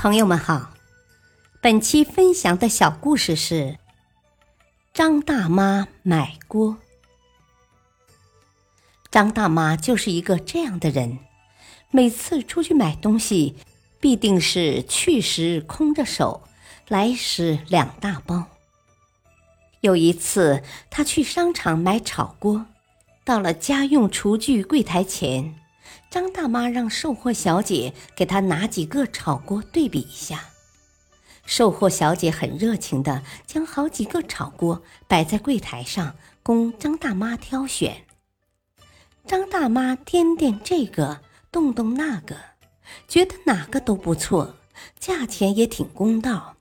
朋友们好，本期分享的小故事是张大妈买锅。张大妈就是一个这样的人，每次出去买东西，必定是去时空着手，来时两大包。有一次，她去商场买炒锅，到了家用厨具柜台前。张大妈让售货小姐给她拿几个炒锅对比一下。售货小姐很热情的将好几个炒锅摆在柜台上，供张大妈挑选。张大妈掂掂这个，动动那个，觉得哪个都不错，价钱也挺公道。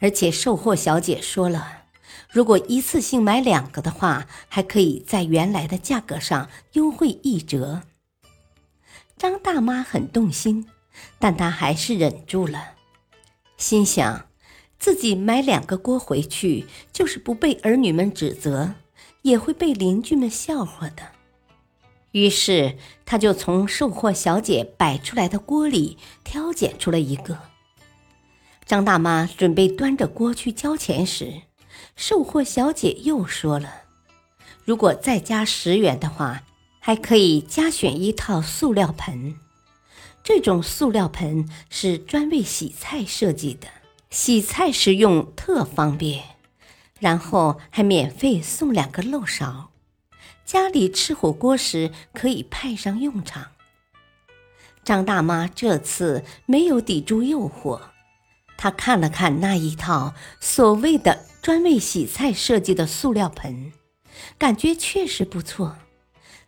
而且售货小姐说了，如果一次性买两个的话，还可以在原来的价格上优惠一折。张大妈很动心，但她还是忍住了，心想自己买两个锅回去，就是不被儿女们指责，也会被邻居们笑话的。于是，她就从售货小姐摆出来的锅里挑拣出了一个。张大妈准备端着锅去交钱时，售货小姐又说了：“如果再加十元的话。”还可以加选一套塑料盆，这种塑料盆是专为洗菜设计的，洗菜时用特方便。然后还免费送两个漏勺，家里吃火锅时可以派上用场。张大妈这次没有抵住诱惑，她看了看那一套所谓的专为洗菜设计的塑料盆，感觉确实不错。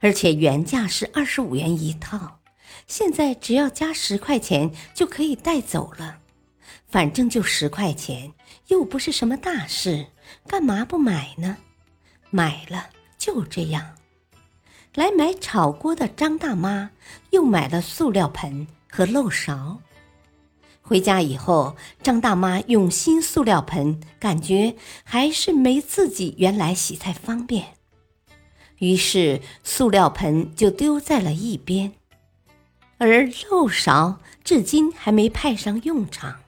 而且原价是二十五元一套，现在只要加十块钱就可以带走了。反正就十块钱，又不是什么大事，干嘛不买呢？买了就这样。来买炒锅的张大妈又买了塑料盆和漏勺。回家以后，张大妈用新塑料盆，感觉还是没自己原来洗菜方便。于是，塑料盆就丢在了一边，而漏勺至今还没派上用场。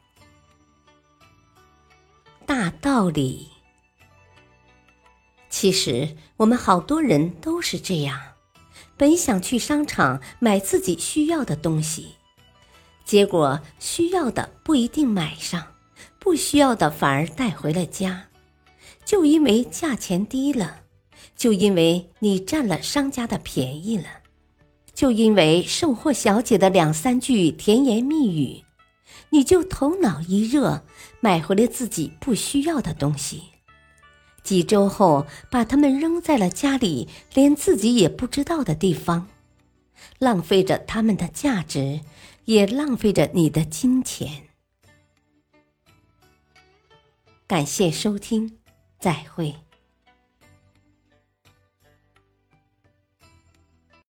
大道理，其实我们好多人都是这样：本想去商场买自己需要的东西，结果需要的不一定买上，不需要的反而带回了家，就因为价钱低了。就因为你占了商家的便宜了，就因为售货小姐的两三句甜言蜜语，你就头脑一热买回了自己不需要的东西，几周后把它们扔在了家里连自己也不知道的地方，浪费着它们的价值，也浪费着你的金钱。感谢收听，再会。